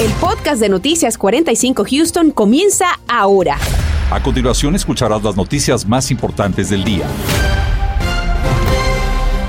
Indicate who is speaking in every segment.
Speaker 1: El podcast de Noticias 45 Houston comienza ahora.
Speaker 2: A continuación escucharás las noticias más importantes del día.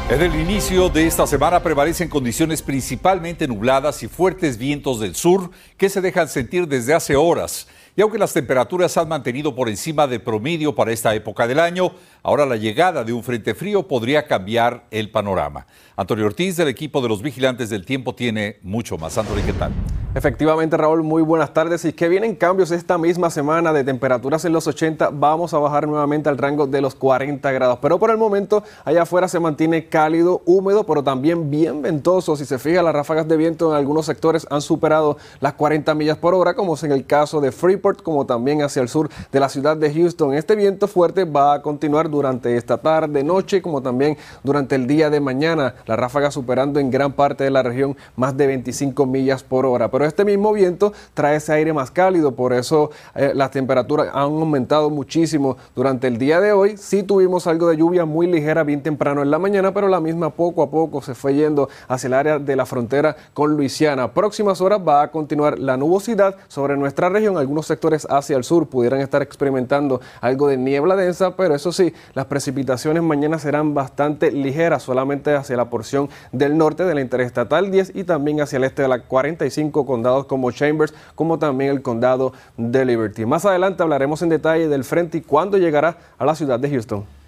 Speaker 2: En el inicio de esta semana prevalecen condiciones principalmente nubladas y fuertes vientos del sur que se dejan sentir desde hace horas. Y aunque las temperaturas han mantenido por encima de promedio para esta época del año, ahora la llegada de un frente frío podría cambiar el panorama. Antonio Ortiz del equipo de los vigilantes del tiempo tiene mucho más. Antonio, ¿qué tal?
Speaker 3: Efectivamente, Raúl, muy buenas tardes. Y que vienen cambios esta misma semana de temperaturas en los 80. Vamos a bajar nuevamente al rango de los 40 grados. Pero por el momento, allá afuera se mantiene cálido, húmedo, pero también bien ventoso. Si se fija, las ráfagas de viento en algunos sectores han superado las 40 millas por hora, como es en el caso de Freeport, como también hacia el sur de la ciudad de Houston. Este viento fuerte va a continuar durante esta tarde, noche, como también durante el día de mañana. La ráfaga superando en gran parte de la región más de 25 millas por hora pero este mismo viento trae ese aire más cálido, por eso eh, las temperaturas han aumentado muchísimo durante el día de hoy. Sí tuvimos algo de lluvia muy ligera bien temprano en la mañana, pero la misma poco a poco se fue yendo hacia el área de la frontera con Luisiana. Próximas horas va a continuar la nubosidad sobre nuestra región. Algunos sectores hacia el sur pudieran estar experimentando algo de niebla densa, pero eso sí, las precipitaciones mañana serán bastante ligeras, solamente hacia la porción del norte de la Interestatal 10 y también hacia el este de la 45 condados como Chambers, como también el condado de Liberty. Más adelante hablaremos en detalle del frente y cuándo llegará a la ciudad de Houston.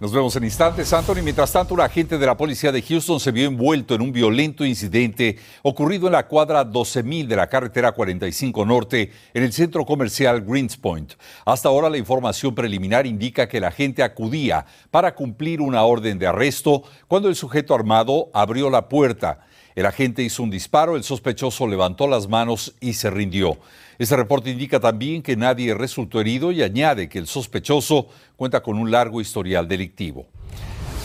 Speaker 2: Nos vemos en instantes, Anthony. Mientras tanto, un agente de la policía de Houston se vio envuelto en un violento incidente ocurrido en la cuadra 12.000 de la carretera 45 Norte en el centro comercial Greenspoint. Hasta ahora, la información preliminar indica que el agente acudía para cumplir una orden de arresto cuando el sujeto armado abrió la puerta. El agente hizo un disparo, el sospechoso levantó las manos y se rindió. Este reporte indica también que nadie resultó herido y añade que el sospechoso cuenta con un largo historial delictivo.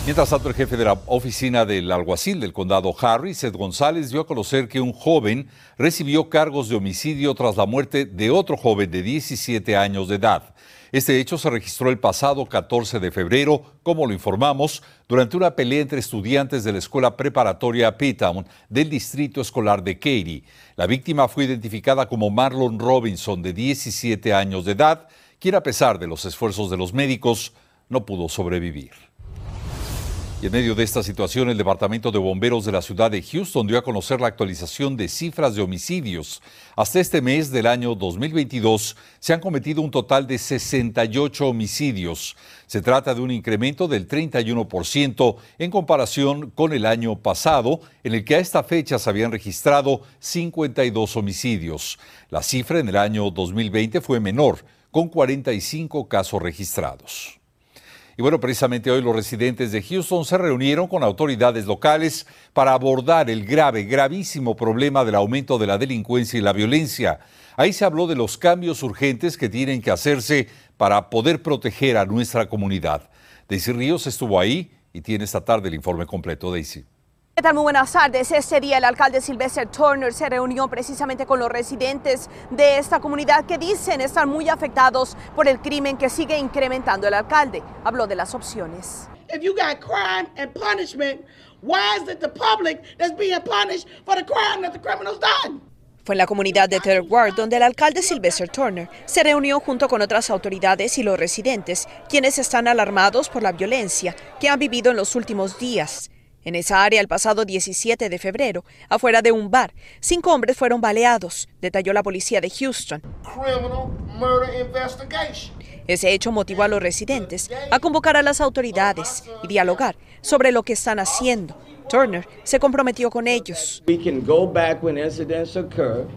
Speaker 2: Mientras tanto, el jefe de la oficina del alguacil del condado Harry, Seth González, dio a conocer que un joven recibió cargos de homicidio tras la muerte de otro joven de 17 años de edad. Este hecho se registró el pasado 14 de febrero, como lo informamos, durante una pelea entre estudiantes de la escuela preparatoria P-Town del distrito escolar de Katy. La víctima fue identificada como Marlon Robinson, de 17 años de edad, quien a pesar de los esfuerzos de los médicos no pudo sobrevivir. Y en medio de esta situación, el Departamento de Bomberos de la ciudad de Houston dio a conocer la actualización de cifras de homicidios. Hasta este mes del año 2022 se han cometido un total de 68 homicidios. Se trata de un incremento del 31% en comparación con el año pasado, en el que a esta fecha se habían registrado 52 homicidios. La cifra en el año 2020 fue menor, con 45 casos registrados. Y bueno, precisamente hoy los residentes de Houston se reunieron con autoridades locales para abordar el grave, gravísimo problema del aumento de la delincuencia y la violencia. Ahí se habló de los cambios urgentes que tienen que hacerse para poder proteger a nuestra comunidad. Daisy Ríos estuvo ahí y tiene esta tarde el informe completo, Daisy.
Speaker 4: ¿Qué tal? Muy buenas tardes. Este día el alcalde Sylvester Turner se reunió precisamente con los residentes de esta comunidad que dicen estar muy afectados por el crimen que sigue incrementando el alcalde. Habló de las opciones. If you got crime and punishment, why is it the public that's being punished for the crime that the criminals done? Fue en la comunidad de Third Ward donde el alcalde Sylvester Turner se reunió junto con otras autoridades y los residentes, quienes están alarmados por la violencia que han vivido en los últimos días. En esa área, el pasado 17 de febrero, afuera de un bar, cinco hombres fueron baleados, detalló la policía de Houston. Ese hecho motivó a los residentes a convocar a las autoridades y dialogar sobre lo que están haciendo Turner se comprometió con ellos.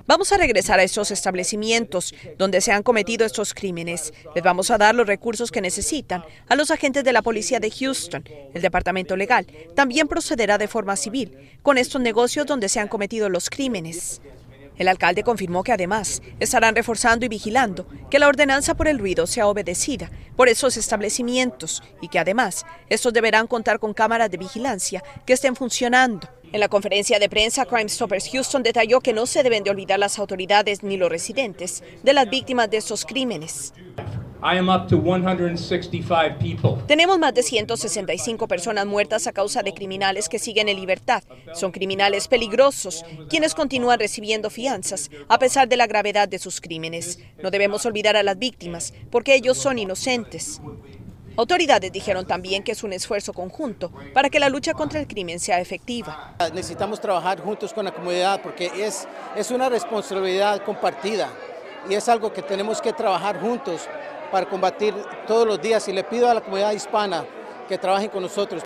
Speaker 4: Vamos a regresar a estos establecimientos donde se han cometido estos crímenes. Les vamos a dar los recursos que necesitan a los agentes de la policía de Houston. El departamento legal también procederá de forma civil con estos negocios donde se han cometido los crímenes. El alcalde confirmó que además estarán reforzando y vigilando que la ordenanza por el ruido sea obedecida por esos establecimientos y que además estos deberán contar con cámaras de vigilancia que estén funcionando. En la conferencia de prensa, Crime Stoppers Houston detalló que no se deben de olvidar las autoridades ni los residentes de las víctimas de estos crímenes. Tenemos más de 165 personas muertas a causa de criminales que siguen en libertad. Son criminales peligrosos, quienes continúan recibiendo fianzas a pesar de la gravedad de sus crímenes. No debemos olvidar a las víctimas, porque ellos son inocentes. Autoridades dijeron también que es un esfuerzo conjunto para que la lucha contra el crimen sea efectiva.
Speaker 5: Necesitamos trabajar juntos con la comunidad porque es, es una responsabilidad compartida y es algo que tenemos que trabajar juntos para combatir todos los días y le pido a la comunidad hispana que trabajen con nosotros.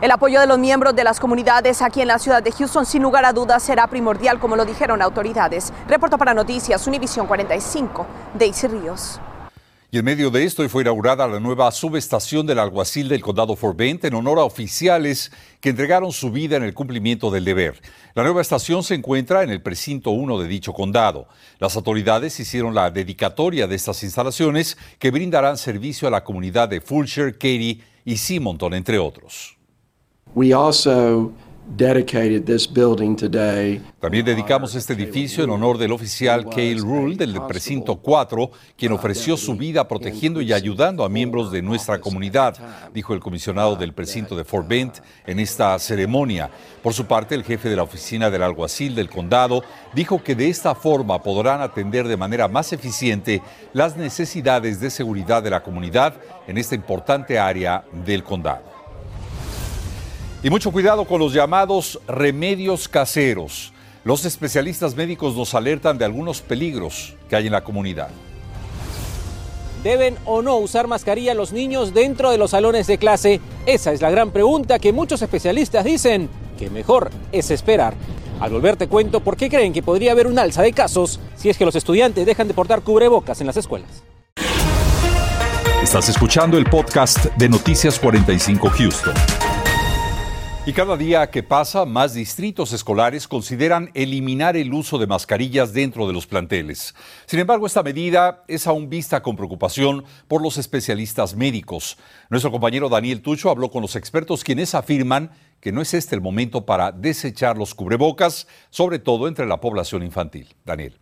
Speaker 4: El apoyo de los miembros de las comunidades aquí en la ciudad de Houston sin lugar a dudas será primordial como lo dijeron autoridades. Reporto para Noticias Univisión 45, Daisy Ríos.
Speaker 2: Y en medio de esto fue inaugurada la nueva subestación del alguacil del condado Fort Bend en honor a oficiales que entregaron su vida en el cumplimiento del deber. La nueva estación se encuentra en el precinto 1 de dicho condado. Las autoridades hicieron la dedicatoria de estas instalaciones que brindarán servicio a la comunidad de Fulshire, Katy y Simonton, entre otros. También dedicamos este edificio en honor del oficial Cale Rule del precinto 4, quien ofreció su vida protegiendo y ayudando a miembros de nuestra comunidad, dijo el comisionado del precinto de Fort Bend en esta ceremonia. Por su parte, el jefe de la oficina del alguacil del condado dijo que de esta forma podrán atender de manera más eficiente las necesidades de seguridad de la comunidad en esta importante área del condado. Y mucho cuidado con los llamados remedios caseros. Los especialistas médicos nos alertan de algunos peligros que hay en la comunidad.
Speaker 6: ¿Deben o no usar mascarilla los niños dentro de los salones de clase? Esa es la gran pregunta que muchos especialistas dicen que mejor es esperar. Al volver te cuento por qué creen que podría haber un alza de casos si es que los estudiantes dejan de portar cubrebocas en las escuelas.
Speaker 2: Estás escuchando el podcast de Noticias 45 Houston. Y cada día que pasa, más distritos escolares consideran eliminar el uso de mascarillas dentro de los planteles. Sin embargo, esta medida es aún vista con preocupación por los especialistas médicos. Nuestro compañero Daniel Tucho habló con los expertos quienes afirman que no es este el momento para desechar los cubrebocas, sobre todo entre la población infantil. Daniel.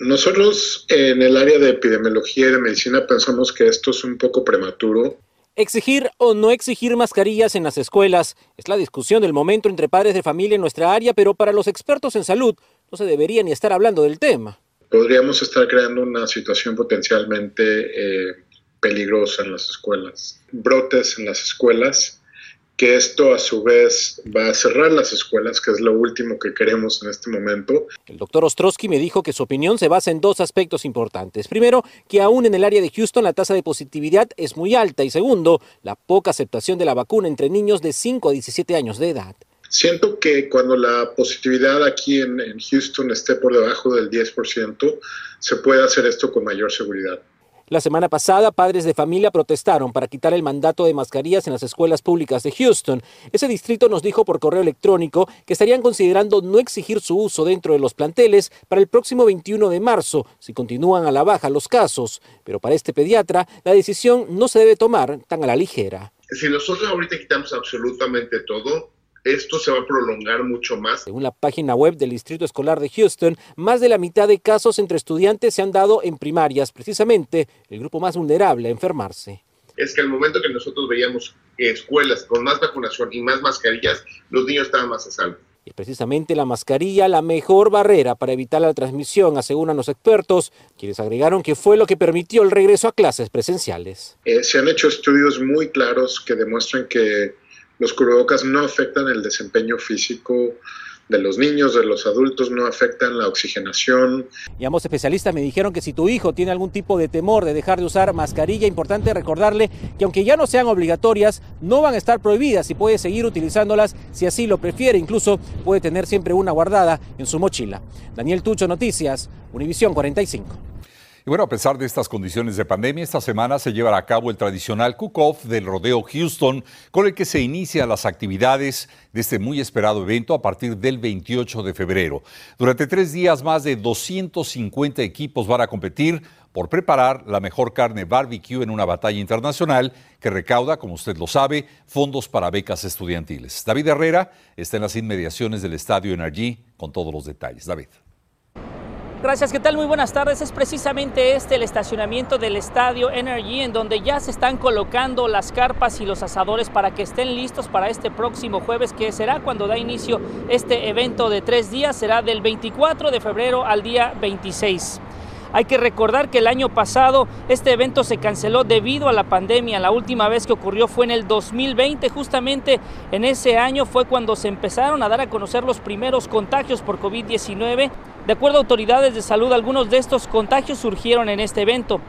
Speaker 7: Nosotros en el área de epidemiología y de medicina pensamos que esto es un poco prematuro
Speaker 6: Exigir o no exigir mascarillas en las escuelas es la discusión del momento entre padres de familia en nuestra área, pero para los expertos en salud no se debería ni estar hablando del tema.
Speaker 7: Podríamos estar creando una situación potencialmente eh, peligrosa en las escuelas, brotes en las escuelas que esto a su vez va a cerrar las escuelas, que es lo último que queremos en este momento.
Speaker 6: El doctor Ostrowski me dijo que su opinión se basa en dos aspectos importantes. Primero, que aún en el área de Houston la tasa de positividad es muy alta y segundo, la poca aceptación de la vacuna entre niños de 5 a 17 años de edad.
Speaker 7: Siento que cuando la positividad aquí en, en Houston esté por debajo del 10%, se puede hacer esto con mayor seguridad.
Speaker 6: La semana pasada, padres de familia protestaron para quitar el mandato de mascarillas en las escuelas públicas de Houston. Ese distrito nos dijo por correo electrónico que estarían considerando no exigir su uso dentro de los planteles para el próximo 21 de marzo, si continúan a la baja los casos. Pero para este pediatra, la decisión no se debe tomar tan a la ligera.
Speaker 8: Si nosotros ahorita quitamos absolutamente todo, esto se va a prolongar mucho más.
Speaker 6: Según la página web del Distrito Escolar de Houston, más de la mitad de casos entre estudiantes se han dado en primarias, precisamente el grupo más vulnerable a enfermarse.
Speaker 8: Es que al momento que nosotros veíamos escuelas con más vacunación y más mascarillas, los niños estaban más a salvo.
Speaker 6: Y precisamente la mascarilla la mejor barrera para evitar la transmisión, aseguran los expertos, quienes agregaron que fue lo que permitió el regreso a clases presenciales.
Speaker 7: Eh, se han hecho estudios muy claros que demuestran que los cubrebocas no afectan el desempeño físico de los niños, de los adultos, no afectan la oxigenación.
Speaker 6: Y ambos especialistas me dijeron que si tu hijo tiene algún tipo de temor de dejar de usar mascarilla, importante recordarle que aunque ya no sean obligatorias, no van a estar prohibidas y puede seguir utilizándolas si así lo prefiere. Incluso puede tener siempre una guardada en su mochila. Daniel Tucho, Noticias, Univisión 45.
Speaker 2: Y bueno, a pesar de estas condiciones de pandemia, esta semana se llevará a cabo el tradicional cook-off del Rodeo Houston, con el que se inician las actividades de este muy esperado evento a partir del 28 de febrero. Durante tres días, más de 250 equipos van a competir por preparar la mejor carne barbecue en una batalla internacional que recauda, como usted lo sabe, fondos para becas estudiantiles. David Herrera está en las inmediaciones del Estadio Energy con todos los detalles. David.
Speaker 9: Gracias, ¿qué tal? Muy buenas tardes. Es precisamente este el estacionamiento del estadio Energy en donde ya se están colocando las carpas y los asadores para que estén listos para este próximo jueves que será cuando da inicio este evento de tres días. Será del 24 de febrero al día 26. Hay que recordar que el año pasado este evento se canceló debido a la pandemia. La última vez que ocurrió fue en el 2020. Justamente en ese año fue cuando se empezaron a dar a conocer los primeros contagios por COVID-19. De acuerdo a autoridades de salud, algunos de estos contagios surgieron en este evento.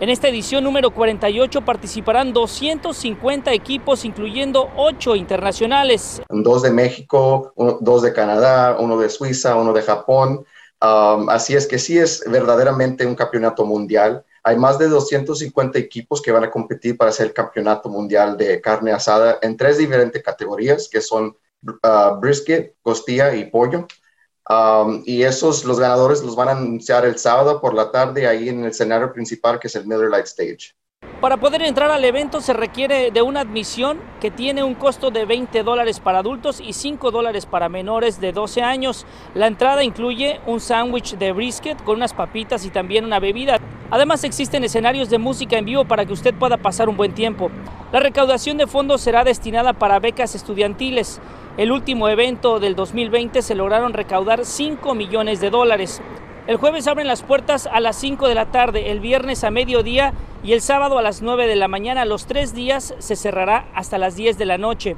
Speaker 9: En esta edición número 48 participarán 250 equipos, incluyendo 8 internacionales.
Speaker 10: Dos de México, dos de Canadá, uno de Suiza, uno de Japón, Así es que sí es verdaderamente un campeonato mundial. Hay más de 250 equipos que van a competir para hacer el campeonato mundial de carne asada en tres diferentes categorías, que son uh, brisket, costilla y pollo. Y esos, los ganadores los van a anunciar el sábado por la tarde ahí en el escenario principal, que es el Miller Light Stage.
Speaker 9: Para poder entrar al evento se requiere de una admisión que tiene un costo de 20 dólares para adultos y 5 dólares para menores de 12 años. La entrada incluye un sándwich de brisket con unas papitas y también una bebida. Además existen escenarios de música en vivo para que usted pueda pasar un buen tiempo. La recaudación de fondos será destinada para becas estudiantiles. El último evento del 2020 se lograron recaudar 5 millones de dólares. El jueves abren las puertas a las 5 de la tarde, el viernes a mediodía y el sábado a las 9 de la mañana. Los tres días se cerrará hasta las 10 de la noche.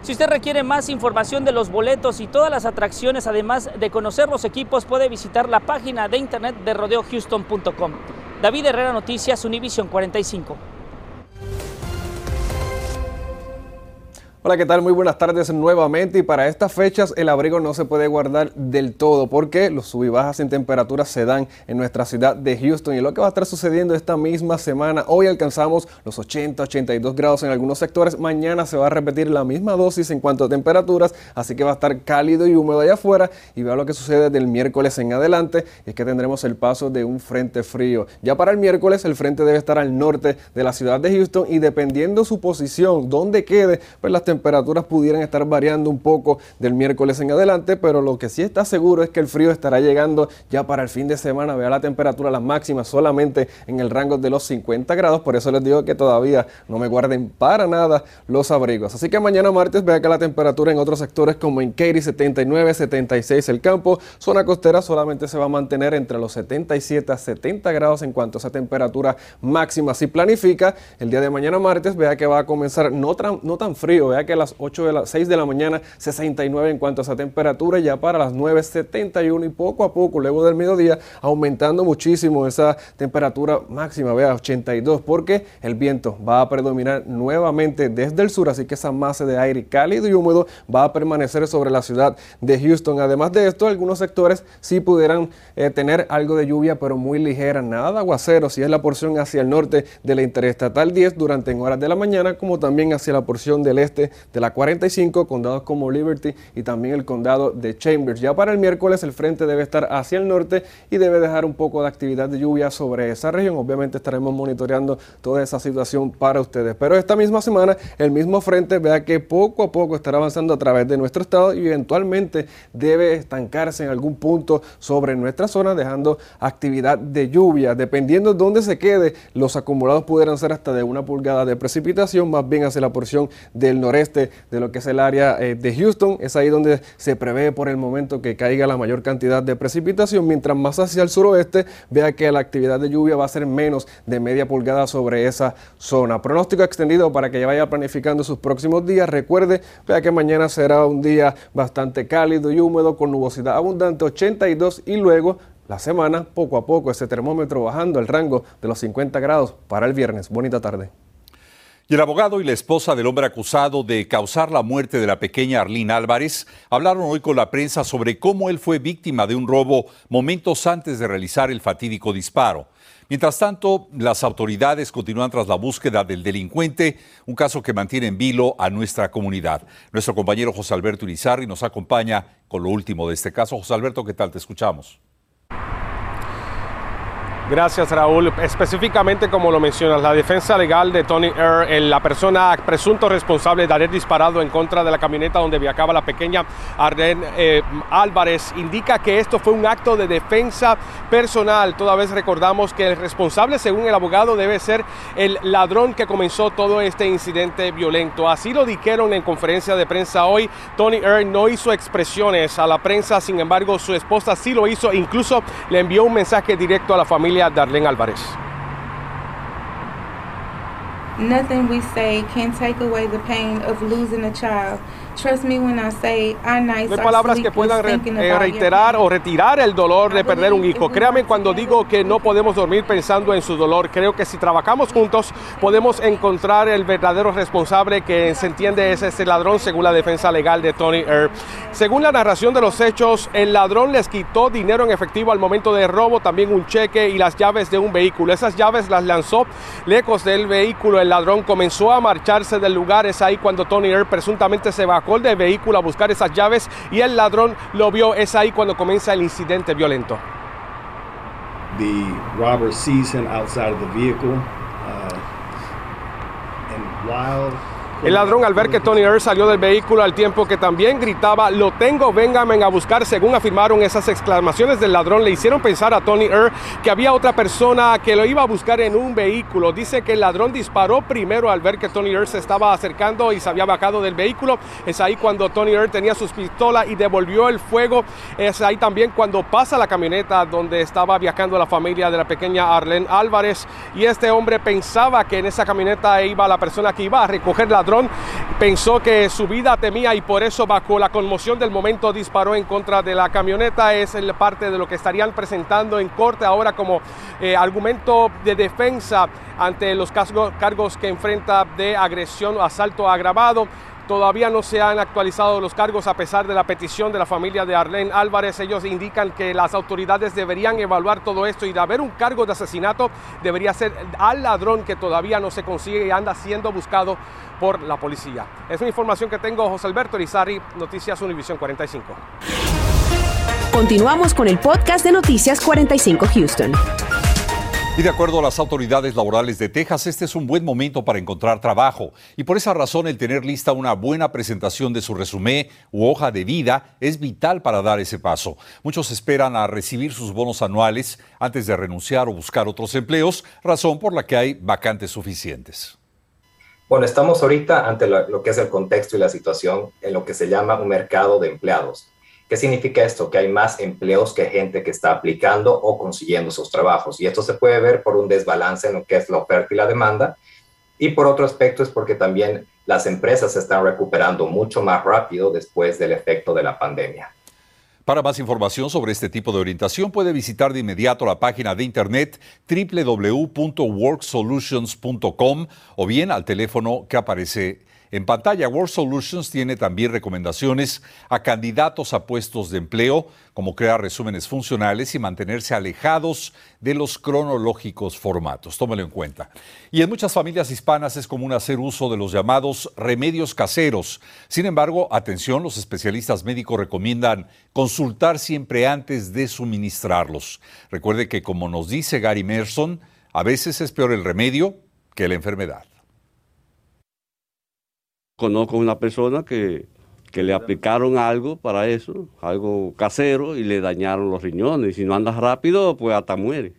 Speaker 9: Si usted requiere más información de los boletos y todas las atracciones, además de conocer los equipos, puede visitar la página de internet de rodeohouston.com. David Herrera Noticias, Univision 45.
Speaker 3: Hola, ¿qué tal? Muy buenas tardes nuevamente y para estas fechas el abrigo no se puede guardar del todo porque los sub y bajas en temperatura se dan en nuestra ciudad de Houston y lo que va a estar sucediendo esta misma semana, hoy alcanzamos los 80, 82 grados en algunos sectores, mañana se va a repetir la misma dosis en cuanto a temperaturas, así que va a estar cálido y húmedo allá afuera y vea lo que sucede del miércoles en adelante, es que tendremos el paso de un frente frío. Ya para el miércoles el frente debe estar al norte de la ciudad de Houston y dependiendo su posición, donde quede, pues las temperaturas temperaturas pudieran estar variando un poco del miércoles en adelante, pero lo que sí está seguro es que el frío estará llegando ya para el fin de semana. Vea la temperatura, las máximas solamente en el rango de los 50 grados, por eso les digo que todavía no me guarden para nada los abrigos. Así que mañana martes vea que la temperatura en otros sectores como en Katy 79, 76 el campo, zona costera solamente se va a mantener entre los 77 a 70 grados en cuanto a esa temperatura máxima. Si planifica el día de mañana martes, vea que va a comenzar no, no tan frío, vea que a las 8 de las 6 de la mañana 69 en cuanto a esa temperatura, ya para las 9 71 y poco a poco luego del mediodía aumentando muchísimo esa temperatura máxima, vea 82 porque el viento va a predominar nuevamente desde el sur, así que esa masa de aire cálido y húmedo va a permanecer sobre la ciudad de Houston. Además de esto, algunos sectores sí pudieran eh, tener algo de lluvia, pero muy ligera, nada aguacero, si es la porción hacia el norte de la Interestatal 10 durante en horas de la mañana, como también hacia la porción del este de la 45, condados como Liberty y también el condado de Chambers. Ya para el miércoles el frente debe estar hacia el norte y debe dejar un poco de actividad de lluvia sobre esa región. Obviamente estaremos monitoreando toda esa situación para ustedes. Pero esta misma semana el mismo frente vea que poco a poco estará avanzando a través de nuestro estado y eventualmente debe estancarse en algún punto sobre nuestra zona dejando actividad de lluvia. Dependiendo de dónde se quede, los acumulados pudieran ser hasta de una pulgada de precipitación, más bien hacia la porción del noreste de lo que es el área eh, de Houston. Es ahí donde se prevé por el momento que caiga la mayor cantidad de precipitación, mientras más hacia el suroeste vea que la actividad de lluvia va a ser menos de media pulgada sobre esa zona. Pronóstico extendido para que ya vaya planificando sus próximos días. Recuerde, vea que mañana será un día bastante cálido y húmedo con nubosidad abundante 82 y luego la semana poco a poco ese termómetro bajando el rango de los 50 grados para el viernes. Bonita tarde.
Speaker 2: Y el abogado y la esposa del hombre acusado de causar la muerte de la pequeña Arlene Álvarez hablaron hoy con la prensa sobre cómo él fue víctima de un robo momentos antes de realizar el fatídico disparo. Mientras tanto, las autoridades continúan tras la búsqueda del delincuente, un caso que mantiene en vilo a nuestra comunidad. Nuestro compañero José Alberto Irizarri nos acompaña con lo último de este caso. José Alberto, ¿qué tal? Te escuchamos.
Speaker 11: Gracias Raúl. Específicamente como lo mencionas, la defensa legal de Tony Earl, la persona presunto responsable de haber disparado en contra de la camioneta donde viajaba la pequeña Arlen eh, Álvarez, indica que esto fue un acto de defensa personal. Toda recordamos que el responsable, según el abogado, debe ser el ladrón que comenzó todo este incidente violento. Así lo dijeron en conferencia de prensa hoy. Tony Earl no hizo expresiones a la prensa, sin embargo su esposa sí lo hizo, incluso le envió un mensaje directo a la familia Darlene Álvarez.
Speaker 12: Nothing we say can take away the pain of losing a child. No
Speaker 11: hay palabras que puedan eh, reiterar o retirar el dolor de perder un hijo. Créame cuando digo que no podemos dormir pensando en su dolor. Creo que si trabajamos juntos podemos encontrar el verdadero responsable que se entiende es este ladrón según la defensa legal de Tony Earp. Según la narración de los hechos, el ladrón les quitó dinero en efectivo al momento del robo, también un cheque y las llaves de un vehículo. Esas llaves las lanzó lejos del vehículo. El ladrón comenzó a marcharse del lugar. Es ahí cuando Tony Earp presuntamente se bajó de vehículo a buscar esas llaves y el ladrón lo vio. Es ahí cuando comienza el incidente violento.
Speaker 13: The robber sees him outside of the vehicle, uh, and while
Speaker 11: el ladrón al ver que Tony Earl salió del vehículo al tiempo que también gritaba, lo tengo, véngame a buscar, según afirmaron esas exclamaciones del ladrón, le hicieron pensar a Tony Earl que había otra persona que lo iba a buscar en un vehículo. Dice que el ladrón disparó primero al ver que Tony Earl se estaba acercando y se había bajado del vehículo. Es ahí cuando Tony Earl tenía sus pistolas y devolvió el fuego. Es ahí también cuando pasa la camioneta donde estaba viajando la familia de la pequeña Arlene Álvarez y este hombre pensaba que en esa camioneta iba la persona que iba a recoger la pensó que su vida temía y por eso bajo la conmoción del momento disparó en contra de la camioneta. Es parte de lo que estarían presentando en corte ahora como eh, argumento de defensa ante los cargos que enfrenta de agresión o asalto agravado. Todavía no se han actualizado los cargos a pesar de la petición de la familia de Arlene Álvarez. Ellos indican que las autoridades deberían evaluar todo esto y de haber un cargo de asesinato debería ser al ladrón que todavía no se consigue y anda siendo buscado por la policía. Es una información que tengo José Alberto Rizarri, Noticias Univisión 45.
Speaker 1: Continuamos con el podcast de Noticias 45 Houston.
Speaker 2: Y de acuerdo a las autoridades laborales de Texas, este es un buen momento para encontrar trabajo. Y por esa razón, el tener lista una buena presentación de su resumen u hoja de vida es vital para dar ese paso. Muchos esperan a recibir sus bonos anuales antes de renunciar o buscar otros empleos, razón por la que hay vacantes suficientes.
Speaker 14: Bueno, estamos ahorita ante lo, que es el contexto y la situación en lo que se llama un mercado de empleados. ¿Qué significa esto? Que hay más empleos que gente que está aplicando o consiguiendo sus trabajos. Y esto se puede ver por un desbalance en lo que es la oferta y la demanda. Y por otro aspecto es porque también las empresas se están recuperando mucho más rápido después del efecto de la pandemia.
Speaker 2: Para más información sobre este tipo de orientación puede visitar de inmediato la página de internet www.worksolutions.com o bien al teléfono que aparece en pantalla, World Solutions tiene también recomendaciones a candidatos a puestos de empleo, como crear resúmenes funcionales y mantenerse alejados de los cronológicos formatos. Tómelo en cuenta. Y en muchas familias hispanas es común hacer uso de los llamados remedios caseros. Sin embargo, atención, los especialistas médicos recomiendan consultar siempre antes de suministrarlos. Recuerde que, como nos dice Gary Merson, a veces es peor el remedio que la enfermedad.
Speaker 15: Conozco una persona que, le aplicaron algo para eso, algo casero, y le dañaron los riñones. Y si no andas rápido, pues hasta muere.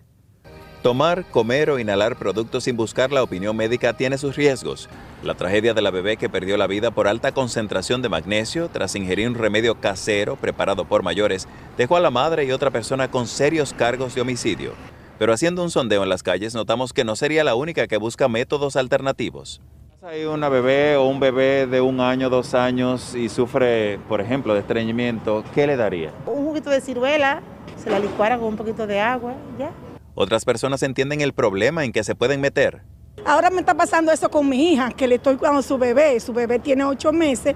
Speaker 16: Tomar, comer o inhalar productos sin buscar la opinión médica tiene sus riesgos. La tragedia de la bebé que perdió la vida por alta concentración de magnesio tras ingerir un remedio casero preparado por mayores dejó a la madre y otra persona con serios cargos de homicidio. Pero haciendo un sondeo en las calles notamos que no sería la única que busca métodos alternativos.
Speaker 17: Hay una bebé o un bebé de un año, dos años y sufre, por ejemplo, de estreñimiento, ¿qué le daría?
Speaker 18: Un juguito de ciruela, se la licuara con un poquito de agua, ya.
Speaker 16: Otras personas entienden el problema en que se pueden meter.
Speaker 18: Ahora me está pasando eso con mi hija, que le estoy cuidando a su bebé. Su bebé tiene ocho meses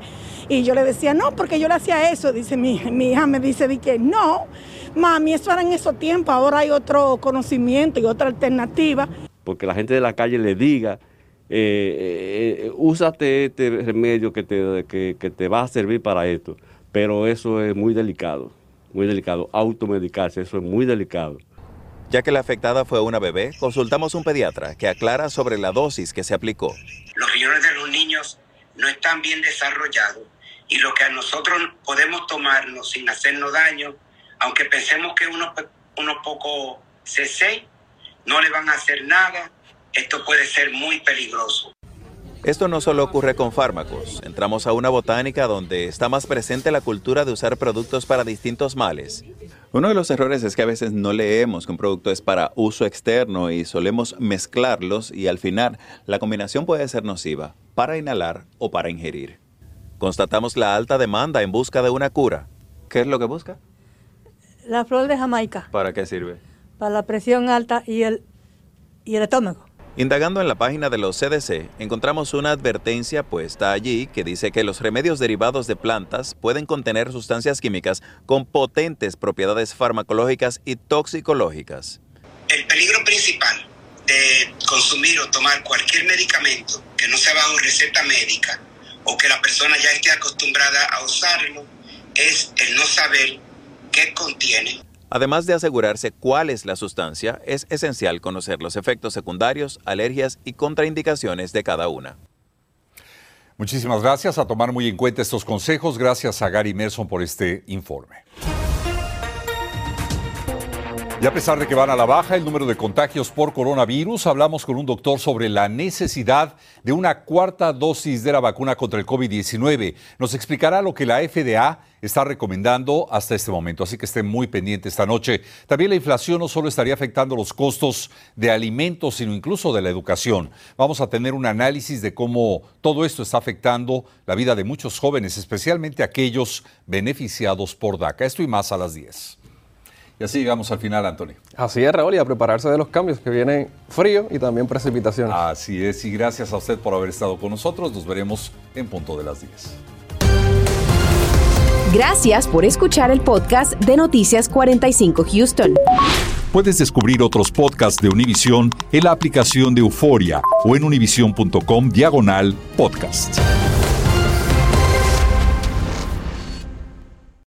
Speaker 18: y yo le decía, no, porque yo le hacía eso. Dice mi, mi hija, me dice, di que no, mami, eso era en esos tiempos, ahora hay otro conocimiento y otra alternativa.
Speaker 15: Porque la gente de la calle le diga eh, eh, úsate este remedio que te, que, te va a servir para esto. Pero eso es muy delicado, muy delicado. Automedicarse, eso es muy delicado.
Speaker 16: Ya que la afectada fue una bebé, consultamos un pediatra que aclara sobre la dosis que se aplicó.
Speaker 19: Los riñones de los niños no están bien desarrollados y lo que a nosotros podemos tomarnos sin hacernos daño, aunque pensemos que unos uno poco CC no le van a hacer nada, esto puede ser muy peligroso.
Speaker 16: Esto no solo ocurre con fármacos. Entramos a una botánica donde está más presente la cultura de usar productos para distintos males. Uno de los errores es que a veces no leemos que un producto es para uso externo y solemos mezclarlos y al final la combinación puede ser nociva para inhalar o para ingerir. Constatamos la alta demanda en busca de una cura. ¿Qué es lo que busca?
Speaker 20: La flor de Jamaica.
Speaker 16: ¿Para qué sirve?
Speaker 20: Para la presión alta y el, y el estómago.
Speaker 16: Indagando en la página de los CDC, encontramos una advertencia puesta allí que dice que los remedios derivados de plantas pueden contener sustancias químicas con potentes propiedades farmacológicas y toxicológicas.
Speaker 19: El peligro principal de consumir o tomar cualquier medicamento que no sea bajo receta médica o que la persona ya esté acostumbrada a usarlo es el no saber qué contiene
Speaker 16: Además de asegurarse cuál es la sustancia, es esencial conocer los efectos secundarios, alergias y contraindicaciones de cada una.
Speaker 2: Muchísimas gracias a tomar muy en cuenta estos consejos. Gracias a Gary Merson por este informe. Y a pesar de que van a la baja el número de contagios por coronavirus, hablamos con un doctor sobre la necesidad de una cuarta dosis de la vacuna contra el COVID-19. Nos explicará lo que la FDA está recomendando hasta este momento, así que estén muy pendientes esta noche. También la inflación no solo estaría afectando los costos de alimentos, sino incluso de la educación. Vamos a tener un análisis de cómo todo esto está afectando la vida de muchos jóvenes, especialmente aquellos beneficiados por DACA. Esto y más a las 10. Y así llegamos al final, Antonio.
Speaker 3: Así es, Raúl, y a prepararse de los cambios que vienen frío y también precipitación.
Speaker 2: Así es, y gracias a usted por haber estado con nosotros. Nos veremos en punto de las 10.
Speaker 1: Gracias por escuchar el podcast de Noticias 45 Houston.
Speaker 2: Puedes descubrir otros podcasts de Univision en la aplicación de Euforia o en univision.com diagonal podcast.